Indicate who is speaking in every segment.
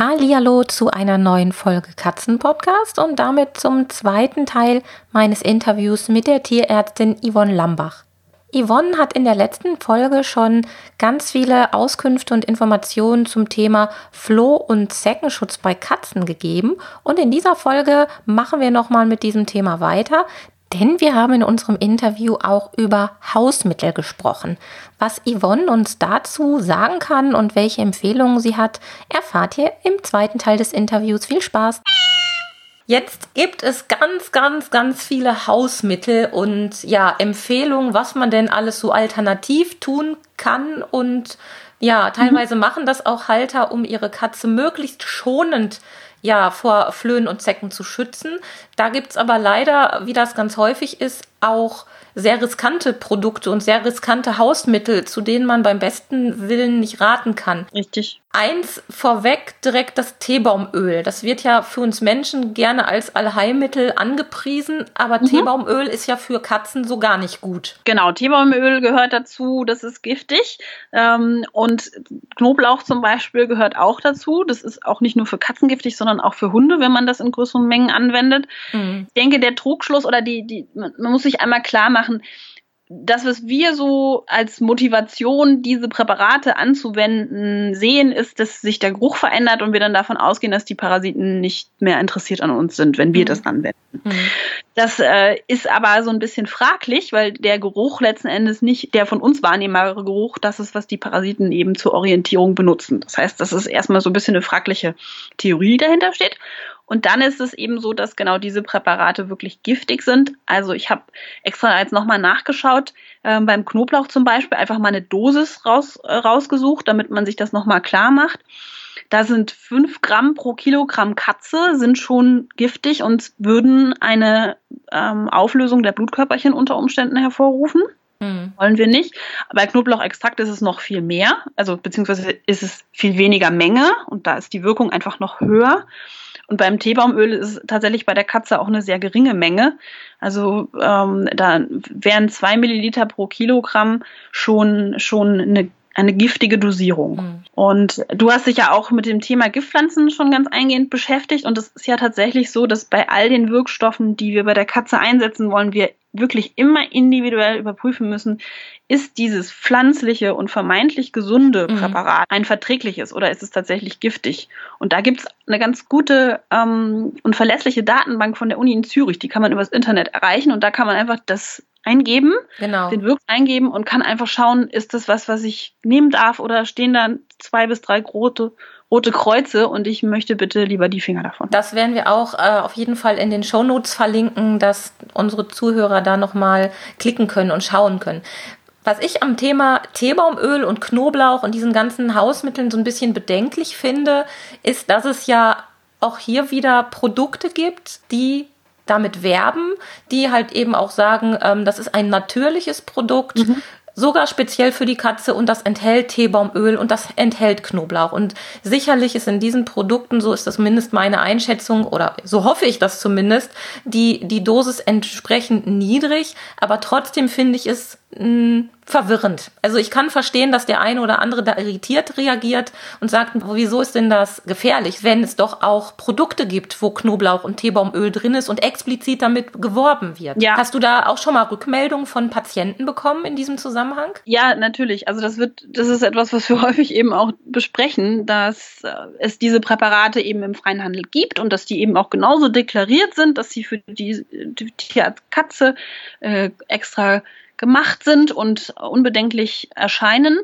Speaker 1: Hallihallo zu einer neuen Folge Katzenpodcast und damit zum zweiten Teil meines Interviews mit der Tierärztin Yvonne Lambach. Yvonne hat in der letzten Folge schon ganz viele Auskünfte und Informationen zum Thema Floh- und Zeckenschutz bei Katzen gegeben und in dieser Folge machen wir nochmal mit diesem Thema weiter, denn wir haben in unserem Interview auch über Hausmittel gesprochen. Was Yvonne uns dazu sagen kann und welche Empfehlungen sie hat, erfahrt ihr im zweiten Teil des Interviews. Viel Spaß! Jetzt gibt es ganz, ganz, ganz viele Hausmittel und ja, Empfehlungen, was man denn alles so alternativ tun kann und ja, teilweise mhm. machen das auch Halter, um ihre Katze möglichst schonend ja, vor Flöhen und Zecken zu schützen. Da gibt's aber leider, wie das ganz häufig ist, auch sehr riskante Produkte und sehr riskante Hausmittel, zu denen man beim besten Willen nicht raten kann.
Speaker 2: Richtig.
Speaker 1: Eins vorweg direkt das Teebaumöl. Das wird ja für uns Menschen gerne als Allheilmittel angepriesen, aber mhm. Teebaumöl ist ja für Katzen so gar nicht gut.
Speaker 2: Genau, Teebaumöl gehört dazu, das ist giftig. Ähm, und Knoblauch zum Beispiel gehört auch dazu. Das ist auch nicht nur für Katzen giftig, sondern auch für Hunde, wenn man das in größeren Mengen anwendet. Mhm. Ich denke, der Trugschluss oder die, die, man muss sich einmal klar machen, das, was wir so als Motivation, diese Präparate anzuwenden, sehen, ist, dass sich der Geruch verändert und wir dann davon ausgehen, dass die Parasiten nicht mehr interessiert an uns sind, wenn wir mhm. das anwenden. Mhm. Das äh, ist aber so ein bisschen fraglich, weil der Geruch letzten Endes nicht der von uns wahrnehmbare Geruch, das ist, was die Parasiten eben zur Orientierung benutzen. Das heißt, das ist erstmal so ein bisschen eine fragliche Theorie, die dahinter steht. Und dann ist es eben so, dass genau diese Präparate wirklich giftig sind. Also ich habe extra jetzt nochmal nachgeschaut, äh, beim Knoblauch zum Beispiel einfach mal eine Dosis raus, äh, rausgesucht, damit man sich das nochmal klar macht. Da sind fünf Gramm pro Kilogramm Katze, sind schon giftig und würden eine ähm, Auflösung der Blutkörperchen unter Umständen hervorrufen. Mhm. Wollen wir nicht. Bei Knoblauchextrakt ist es noch viel mehr, also beziehungsweise ist es viel weniger Menge und da ist die Wirkung einfach noch höher. Und beim Teebaumöl ist es tatsächlich bei der Katze auch eine sehr geringe Menge. Also ähm, da wären zwei Milliliter pro Kilogramm schon, schon eine eine giftige Dosierung. Mhm. Und du hast dich ja auch mit dem Thema Giftpflanzen schon ganz eingehend beschäftigt. Und es ist ja tatsächlich so, dass bei all den Wirkstoffen, die wir bei der Katze einsetzen wollen, wir wirklich immer individuell überprüfen müssen, ist dieses pflanzliche und vermeintlich gesunde mhm. Präparat ein verträgliches oder ist es tatsächlich giftig? Und da gibt es eine ganz gute ähm, und verlässliche Datenbank von der Uni in Zürich, die kann man übers Internet erreichen und da kann man einfach das eingeben, genau. den Wirk eingeben und kann einfach schauen, ist das was, was ich nehmen darf oder stehen da zwei bis drei rote rote Kreuze und ich möchte bitte lieber die Finger davon.
Speaker 1: Das werden wir auch äh, auf jeden Fall in den Shownotes verlinken, dass unsere Zuhörer da nochmal klicken können und schauen können. Was ich am Thema Teebaumöl und Knoblauch und diesen ganzen Hausmitteln so ein bisschen bedenklich finde, ist, dass es ja auch hier wieder Produkte gibt, die damit werben, die halt eben auch sagen, ähm, das ist ein natürliches Produkt, mhm sogar speziell für die Katze und das enthält Teebaumöl und das enthält Knoblauch. Und sicherlich ist in diesen Produkten, so ist das zumindest meine Einschätzung oder so hoffe ich das zumindest, die, die Dosis entsprechend niedrig, aber trotzdem finde ich es mh, hm, verwirrend. Also ich kann verstehen, dass der eine oder andere da irritiert reagiert und sagt, wieso ist denn das gefährlich, wenn es doch auch Produkte gibt, wo Knoblauch und Teebaumöl drin ist und explizit damit geworben wird. Ja. Hast du da auch schon mal Rückmeldungen von Patienten bekommen in diesem Zusammenhang?
Speaker 2: Ja, natürlich. Also das wird, das ist etwas, was wir häufig eben auch besprechen, dass äh, es diese Präparate eben im freien Handel gibt und dass die eben auch genauso deklariert sind, dass sie für die, die Tierarzt-Katze äh, extra gemacht sind und unbedenklich erscheinen.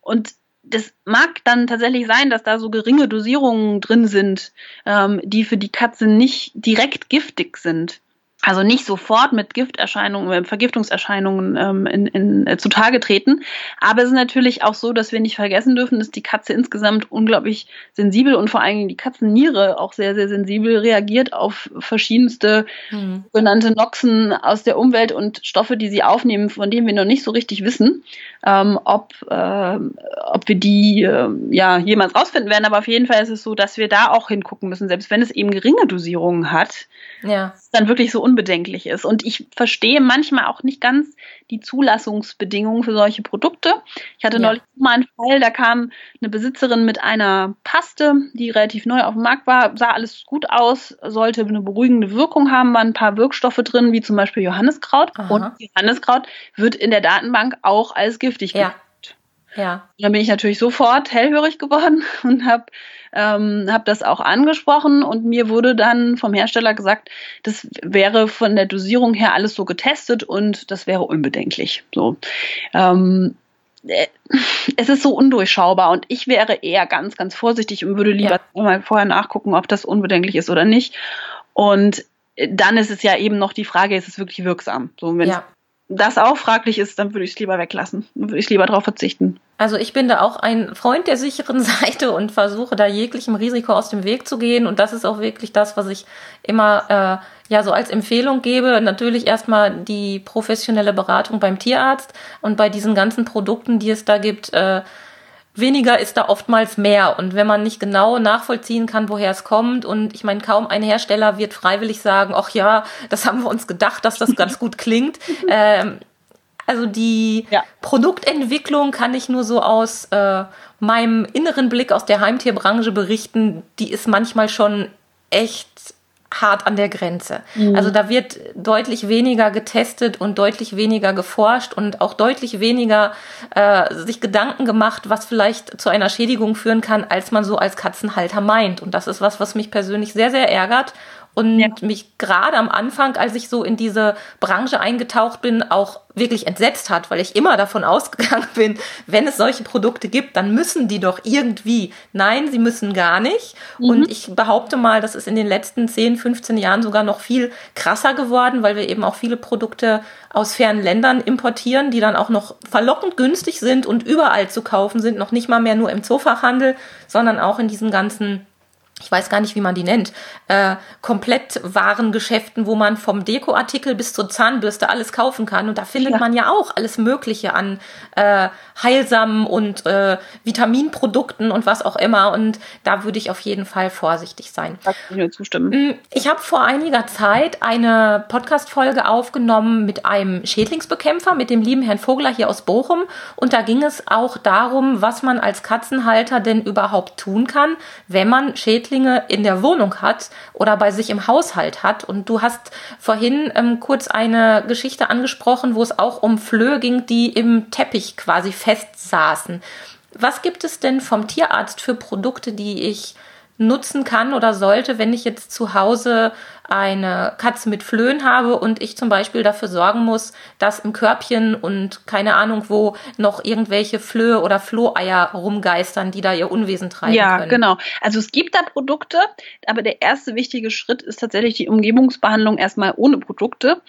Speaker 2: Und das mag dann tatsächlich sein, dass da so geringe Dosierungen drin sind, ähm, die für die Katze nicht direkt giftig sind. Also nicht sofort mit Gifterscheinungen, äh, Vergiftungserscheinungen ähm, in, in, äh, zutage treten. Aber es ist natürlich auch so, dass wir nicht vergessen dürfen, dass die Katze insgesamt unglaublich sensibel und vor allen Dingen die Katzenniere auch sehr, sehr sensibel reagiert auf verschiedenste mhm. sogenannte Noxen aus der Umwelt und Stoffe, die sie aufnehmen, von denen wir noch nicht so richtig wissen, ähm, ob, äh, ob wir die äh, ja jemals rausfinden werden. Aber auf jeden Fall ist es so, dass wir da auch hingucken müssen, selbst wenn es eben geringe Dosierungen hat. Ja. Dann wirklich so unbedenklich ist. Und ich verstehe manchmal auch nicht ganz die Zulassungsbedingungen für solche Produkte. Ich hatte ja. neulich mal einen Fall, da kam eine Besitzerin mit einer Paste, die relativ neu auf dem Markt war, sah alles gut aus, sollte eine beruhigende Wirkung haben, waren ein paar Wirkstoffe drin, wie zum Beispiel Johanniskraut. Aha. Und Johanniskraut wird in der Datenbank auch als giftig ja. Ja. Und dann bin ich natürlich sofort hellhörig geworden und habe ähm, hab das auch angesprochen und mir wurde dann vom Hersteller gesagt, das wäre von der Dosierung her alles so getestet und das wäre unbedenklich. So. Ähm, äh, es ist so undurchschaubar und ich wäre eher ganz, ganz vorsichtig und würde lieber ja. mal vorher nachgucken, ob das unbedenklich ist oder nicht. Und dann ist es ja eben noch die Frage, ist es wirklich wirksam? So, wenn ja das auch fraglich ist, dann würde ich es lieber weglassen. Dann würde ich lieber darauf verzichten.
Speaker 1: Also ich bin da auch ein Freund der sicheren Seite und versuche da jeglichem Risiko aus dem Weg zu gehen. Und das ist auch wirklich das, was ich immer äh, ja so als Empfehlung gebe. Natürlich erstmal die professionelle Beratung beim Tierarzt und bei diesen ganzen Produkten, die es da gibt. Äh, weniger ist da oftmals mehr. Und wenn man nicht genau nachvollziehen kann, woher es kommt, und ich meine, kaum ein Hersteller wird freiwillig sagen, ach ja, das haben wir uns gedacht, dass das ganz gut klingt. Ähm, also die ja. Produktentwicklung kann ich nur so aus äh, meinem inneren Blick aus der Heimtierbranche berichten. Die ist manchmal schon echt hart an der Grenze. Mhm. Also da wird deutlich weniger getestet und deutlich weniger geforscht und auch deutlich weniger äh, sich Gedanken gemacht, was vielleicht zu einer Schädigung führen kann, als man so als Katzenhalter meint. Und das ist was, was mich persönlich sehr, sehr ärgert und ja. mich gerade am Anfang, als ich so in diese Branche eingetaucht bin, auch wirklich entsetzt hat, weil ich immer davon ausgegangen bin, wenn es solche Produkte gibt, dann müssen die doch irgendwie. Nein, sie müssen gar nicht. Mhm. Und ich behaupte mal, das ist in den letzten 10, 15 Jahren sogar noch viel krasser geworden, weil wir eben auch viele Produkte aus fernen Ländern importieren, die dann auch noch verlockend günstig sind und überall zu kaufen sind, noch nicht mal mehr nur im Zoofachhandel, sondern auch in diesen ganzen ich weiß gar nicht, wie man die nennt, äh, komplett Warengeschäften, wo man vom Dekoartikel bis zur Zahnbürste alles kaufen kann. Und da findet ja. man ja auch alles Mögliche an äh, heilsamen und äh, Vitaminprodukten und was auch immer. Und da würde ich auf jeden Fall vorsichtig sein. Da kann ich mir zustimmen. Mm, ich habe vor einiger Zeit eine Podcast-Folge aufgenommen mit einem Schädlingsbekämpfer, mit dem lieben Herrn Vogler hier aus Bochum. Und da ging es auch darum, was man als Katzenhalter denn überhaupt tun kann, wenn man Schädlingsbekämpfer Schädlinge in der Wohnung hat oder bei sich im Haushalt hat. Und du hast vorhin ähm, kurz eine Geschichte angesprochen, wo es auch um Flöhe ging, die im Teppich quasi festsaßen. Was gibt es denn vom Tierarzt für Produkte, die ich nutzen kann oder sollte, wenn ich jetzt zu Hause eine Katze mit Flöhen habe und ich zum Beispiel dafür sorgen muss, dass im Körbchen und keine Ahnung wo noch irgendwelche Flöhe oder Floheier rumgeistern, die da ihr Unwesen treiben
Speaker 2: ja,
Speaker 1: können.
Speaker 2: Ja, genau. Also es gibt da Produkte, aber der erste wichtige Schritt ist tatsächlich die Umgebungsbehandlung erstmal ohne Produkte.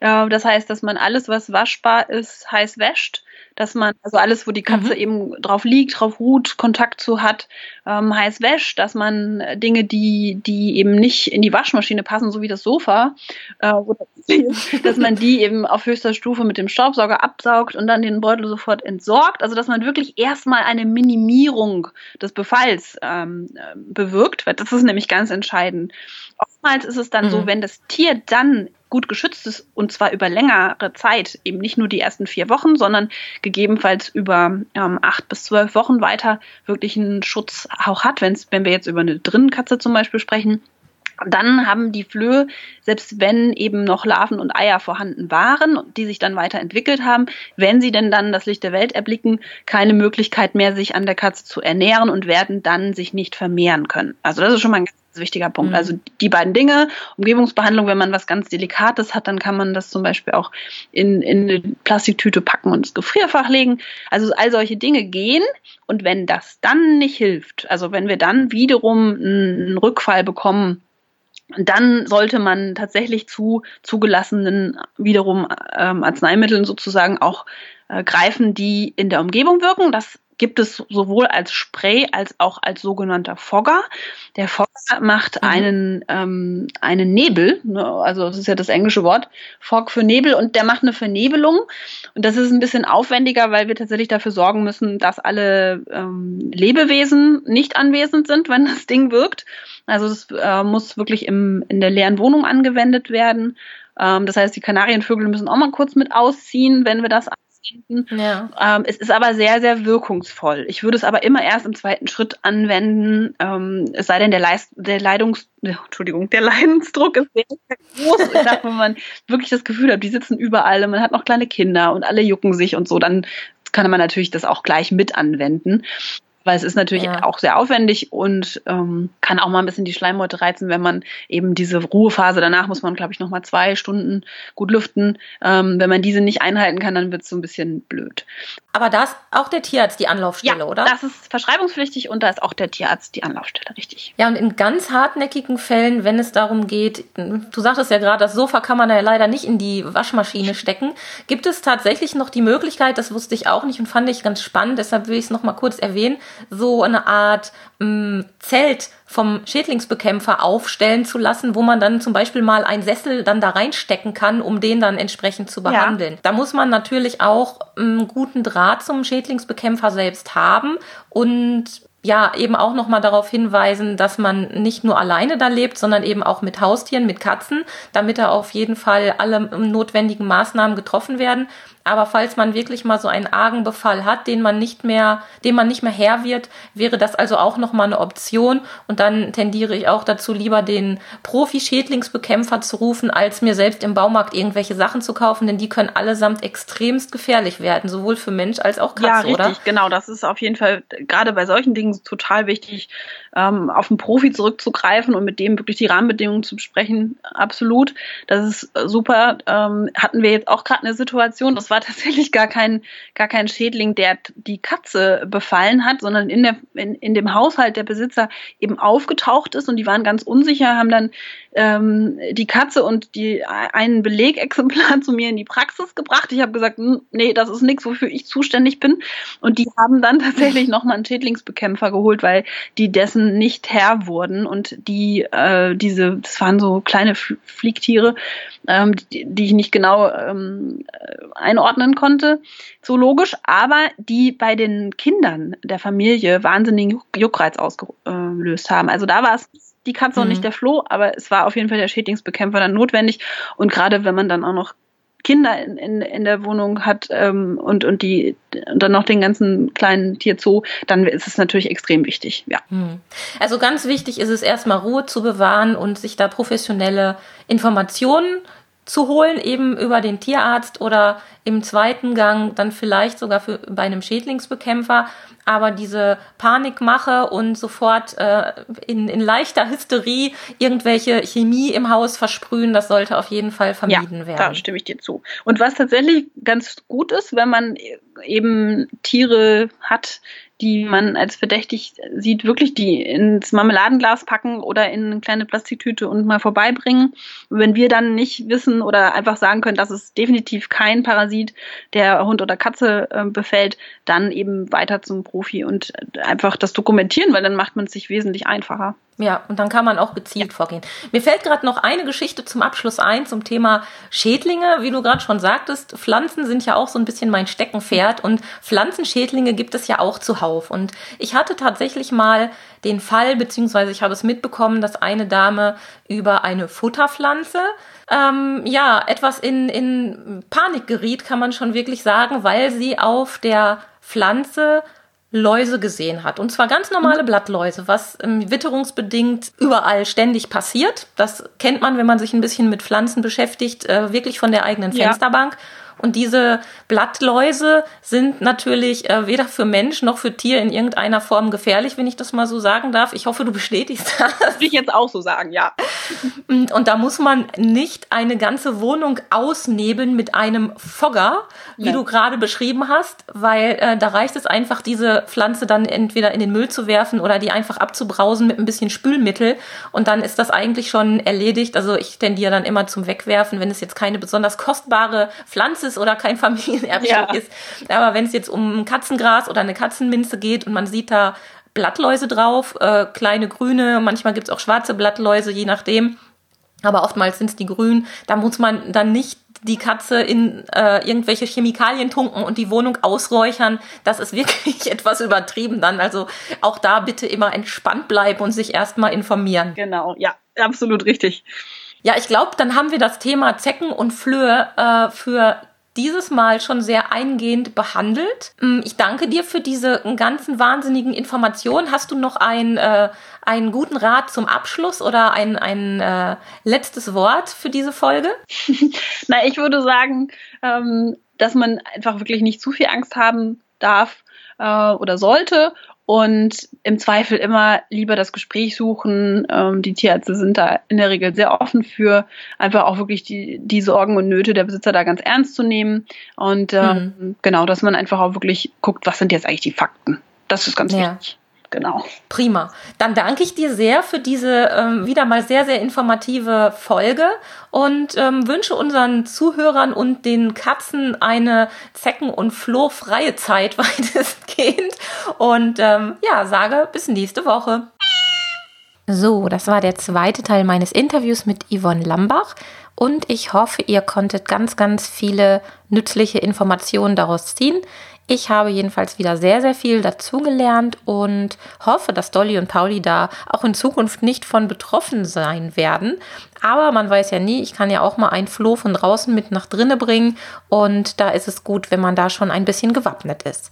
Speaker 2: Äh, das heißt, dass man alles, was waschbar ist, heiß wäscht dass man also alles, wo die Katze mhm. eben drauf liegt, drauf ruht, Kontakt zu hat, ähm, heiß wäscht, dass man Dinge, die die eben nicht in die Waschmaschine passen, so wie das Sofa, äh, dass man die eben auf höchster Stufe mit dem Staubsauger absaugt und dann den Beutel sofort entsorgt. Also dass man wirklich erstmal eine Minimierung des Befalls ähm, bewirkt, weil das ist nämlich ganz entscheidend. Oftmals ist es dann mhm. so, wenn das Tier dann gut geschützt ist und zwar über längere Zeit, eben nicht nur die ersten vier Wochen, sondern gegebenenfalls über ähm, acht bis zwölf Wochen weiter wirklich einen Schutz auch hat, wenn's, wenn wir jetzt über eine Drinnenkatze zum Beispiel sprechen. Dann haben die Flöhe, selbst wenn eben noch Larven und Eier vorhanden waren, die sich dann weiterentwickelt haben, wenn sie denn dann das Licht der Welt erblicken, keine Möglichkeit mehr, sich an der Katze zu ernähren und werden dann sich nicht vermehren können. Also das ist schon mal ein ganz wichtiger Punkt. Mhm. Also die beiden Dinge, Umgebungsbehandlung, wenn man was ganz Delikates hat, dann kann man das zum Beispiel auch in, in eine Plastiktüte packen und ins Gefrierfach legen. Also all solche Dinge gehen. Und wenn das dann nicht hilft, also wenn wir dann wiederum einen Rückfall bekommen, dann sollte man tatsächlich zu zugelassenen wiederum ähm, Arzneimitteln sozusagen auch äh, greifen, die in der Umgebung wirken. Das gibt es sowohl als Spray als auch als sogenannter Fogger. Der Fogger macht mhm. einen, ähm, einen Nebel, ne? also das ist ja das englische Wort, Fog für Nebel und der macht eine Vernebelung. Und das ist ein bisschen aufwendiger, weil wir tatsächlich dafür sorgen müssen, dass alle ähm, Lebewesen nicht anwesend sind, wenn das Ding wirkt. Also es äh, muss wirklich im, in der leeren Wohnung angewendet werden. Ähm, das heißt, die Kanarienvögel müssen auch mal kurz mit ausziehen, wenn wir das finden. Ja. Ähm, es ist aber sehr, sehr wirkungsvoll. Ich würde es aber immer erst im zweiten Schritt anwenden, ähm, es sei denn, der, Leist der Leidungs Entschuldigung, der Leidensdruck ist sehr, sehr groß. Ich sag, wenn man wirklich das Gefühl hat, die sitzen überall und man hat noch kleine Kinder und alle jucken sich und so, dann kann man natürlich das auch gleich mit anwenden weil es ist natürlich ja. auch sehr aufwendig und ähm, kann auch mal ein bisschen die Schleimhäute reizen, wenn man eben diese Ruhephase danach muss man, glaube ich, noch mal zwei Stunden gut lüften. Ähm, wenn man diese nicht einhalten kann, dann wird es so ein bisschen blöd.
Speaker 1: Aber da ist auch der Tierarzt die Anlaufstelle,
Speaker 2: ja,
Speaker 1: oder?
Speaker 2: Das ist verschreibungspflichtig und da ist auch der Tierarzt die Anlaufstelle, richtig.
Speaker 1: Ja, und in ganz hartnäckigen Fällen, wenn es darum geht, du sagtest ja gerade, das Sofa kann man ja leider nicht in die Waschmaschine stecken, gibt es tatsächlich noch die Möglichkeit, das wusste ich auch nicht und fand ich ganz spannend, deshalb will ich es noch mal kurz erwähnen, so eine Art Zelt vom Schädlingsbekämpfer aufstellen zu lassen, wo man dann zum Beispiel mal einen Sessel dann da reinstecken kann, um den dann entsprechend zu behandeln. Ja. Da muss man natürlich auch einen guten Draht zum Schädlingsbekämpfer selbst haben und ja, eben auch nochmal darauf hinweisen, dass man nicht nur alleine da lebt, sondern eben auch mit Haustieren, mit Katzen, damit da auf jeden Fall alle notwendigen Maßnahmen getroffen werden. Aber falls man wirklich mal so einen argen Befall hat, den man nicht mehr, dem man nicht mehr Herr wird, wäre das also auch nochmal eine Option. Und dann tendiere ich auch dazu, lieber den Profi-Schädlingsbekämpfer zu rufen, als mir selbst im Baumarkt irgendwelche Sachen zu kaufen, denn die können allesamt extremst gefährlich werden, sowohl für Mensch als auch Katze,
Speaker 2: ja, richtig,
Speaker 1: oder?
Speaker 2: Genau, das ist auf jeden Fall gerade bei solchen Dingen total wichtig, ähm, auf einen Profi zurückzugreifen und mit dem wirklich die Rahmenbedingungen zu besprechen. Absolut. Das ist super. Ähm, hatten wir jetzt auch gerade eine Situation, das war tatsächlich gar kein, gar kein Schädling, der die Katze befallen hat, sondern in, der, in, in dem Haushalt der Besitzer eben aufgetaucht ist und die waren ganz unsicher, haben dann ähm, die Katze und die einen Belegexemplar zu mir in die Praxis gebracht. Ich habe gesagt, hm, nee, das ist nichts, wofür ich zuständig bin. Und die haben dann tatsächlich nochmal einen Schädlingsbekämpfer geholt, weil die dessen nicht Herr wurden und die äh, diese, das waren so kleine Fliegtiere, ähm, die, die ich nicht genau ähm, einordnen konnte, zoologisch, aber die bei den Kindern der Familie wahnsinnigen Juckreiz ausgelöst haben. Also da war es die Katze mhm. und nicht der Floh, aber es war auf jeden Fall der Schädlingsbekämpfer dann notwendig. Und gerade wenn man dann auch noch Kinder in, in, in der Wohnung hat ähm, und, und die und dann noch den ganzen kleinen Tierzoo, dann ist es natürlich extrem wichtig, ja. Mhm.
Speaker 1: Also ganz wichtig ist es erstmal Ruhe zu bewahren und sich da professionelle Informationen zu holen, eben über den Tierarzt oder im zweiten Gang dann vielleicht sogar für, bei einem Schädlingsbekämpfer. Aber diese Panikmache und sofort äh, in, in leichter Hysterie irgendwelche Chemie im Haus versprühen, das sollte auf jeden Fall vermieden
Speaker 2: ja,
Speaker 1: werden.
Speaker 2: Da stimme ich dir zu. Und was tatsächlich ganz gut ist, wenn man eben Tiere hat, die man als verdächtig sieht, wirklich die ins Marmeladenglas packen oder in eine kleine Plastiktüte und mal vorbeibringen. wenn wir dann nicht wissen oder einfach sagen können, das ist definitiv kein Parasit, der Hund oder Katze äh, befällt, dann eben weiter zum Profi und einfach das dokumentieren, weil dann macht man es sich wesentlich einfacher.
Speaker 1: Ja, und dann kann man auch gezielt ja. vorgehen. Mir fällt gerade noch eine Geschichte zum Abschluss ein, zum Thema Schädlinge. Wie du gerade schon sagtest, Pflanzen sind ja auch so ein bisschen mein Steckenpferd und Pflanzenschädlinge gibt es ja auch zuhauf. Und ich hatte tatsächlich mal den Fall, beziehungsweise ich habe es mitbekommen, dass eine Dame über eine Futterpflanze ähm, ja etwas in, in Panik geriet, kann man schon wirklich sagen, weil sie auf der Pflanze Läuse gesehen hat. Und zwar ganz normale Blattläuse, was ähm, witterungsbedingt überall ständig passiert. Das kennt man, wenn man sich ein bisschen mit Pflanzen beschäftigt, äh, wirklich von der eigenen Fensterbank. Ja. Und diese Blattläuse sind natürlich äh, weder für Mensch noch für Tier in irgendeiner Form gefährlich, wenn ich das mal so sagen darf. Ich hoffe, du bestätigst das.
Speaker 2: Würde ich jetzt auch so sagen, ja.
Speaker 1: Und, und da muss man nicht eine ganze Wohnung ausnebeln mit einem Fogger, wie ja. du gerade beschrieben hast, weil äh, da reicht es einfach, diese Pflanze dann entweder in den Müll zu werfen oder die einfach abzubrausen mit ein bisschen Spülmittel. Und dann ist das eigentlich schon erledigt. Also ich tendiere dann immer zum Wegwerfen, wenn es jetzt keine besonders kostbare Pflanze ist oder kein Familienerbstück ja. ist. Aber wenn es jetzt um Katzengras oder eine Katzenminze geht und man sieht da Blattläuse drauf, äh, kleine grüne, manchmal gibt es auch schwarze Blattläuse, je nachdem. Aber oftmals sind es die grünen. Da muss man dann nicht die Katze in äh, irgendwelche Chemikalien tunken und die Wohnung ausräuchern. Das ist wirklich etwas übertrieben dann. Also auch da bitte immer entspannt bleiben und sich erstmal informieren.
Speaker 2: Genau, ja, absolut richtig.
Speaker 1: Ja, ich glaube, dann haben wir das Thema Zecken und Flöhe äh, für dieses Mal schon sehr eingehend behandelt. Mm, ich danke dir für diese ganzen wahnsinnigen Informationen. Hast du noch ein, äh, einen guten Rat zum Abschluss oder ein, ein äh, letztes Wort für diese Folge?
Speaker 2: Na, ich würde sagen, ähm, dass man einfach wirklich nicht zu viel Angst haben darf äh, oder sollte und im Zweifel immer lieber das Gespräch suchen. Ähm, die Tierärzte sind da in der Regel sehr offen für, einfach auch wirklich die, die Sorgen und Nöte der Besitzer da ganz ernst zu nehmen. Und ähm, mhm. genau, dass man einfach auch wirklich guckt, was sind jetzt eigentlich die Fakten. Das ist ganz ja. wichtig. Genau.
Speaker 1: Prima. Dann danke ich dir sehr für diese ähm, wieder mal sehr, sehr informative Folge und ähm, wünsche unseren Zuhörern und den Katzen eine Zecken- und Flohfreie Zeit weitestgehend. Und ähm, ja, sage bis nächste Woche. So, das war der zweite Teil meines Interviews mit Yvonne Lambach und ich hoffe, ihr konntet ganz, ganz viele nützliche Informationen daraus ziehen. Ich habe jedenfalls wieder sehr, sehr viel dazugelernt und hoffe, dass Dolly und Pauli da auch in Zukunft nicht von betroffen sein werden. Aber man weiß ja nie, ich kann ja auch mal ein Floh von draußen mit nach drinnen bringen und da ist es gut, wenn man da schon ein bisschen gewappnet ist.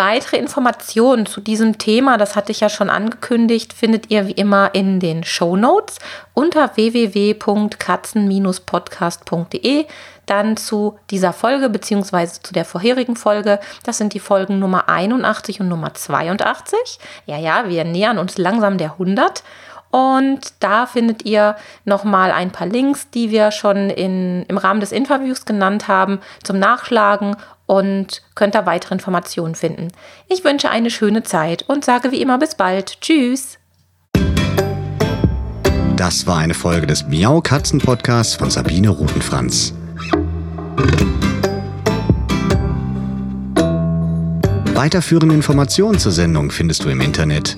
Speaker 1: Weitere Informationen zu diesem Thema, das hatte ich ja schon angekündigt, findet ihr wie immer in den Show Notes unter www.katzen-podcast.de. Dann zu dieser Folge bzw. zu der vorherigen Folge. Das sind die Folgen Nummer 81 und Nummer 82. Ja, ja, wir nähern uns langsam der 100. Und da findet ihr nochmal ein paar Links, die wir schon in, im Rahmen des Interviews genannt haben, zum Nachschlagen und könnt da weitere Informationen finden. Ich wünsche eine schöne Zeit und sage wie immer bis bald. Tschüss.
Speaker 3: Das war eine Folge des Miau Katzen Podcasts von Sabine Rutenfranz. Weiterführende Informationen zur Sendung findest du im Internet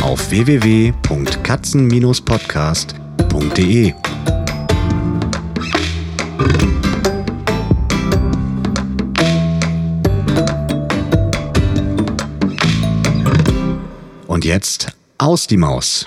Speaker 3: auf www.katzen-podcast.de. jetzt aus die Maus.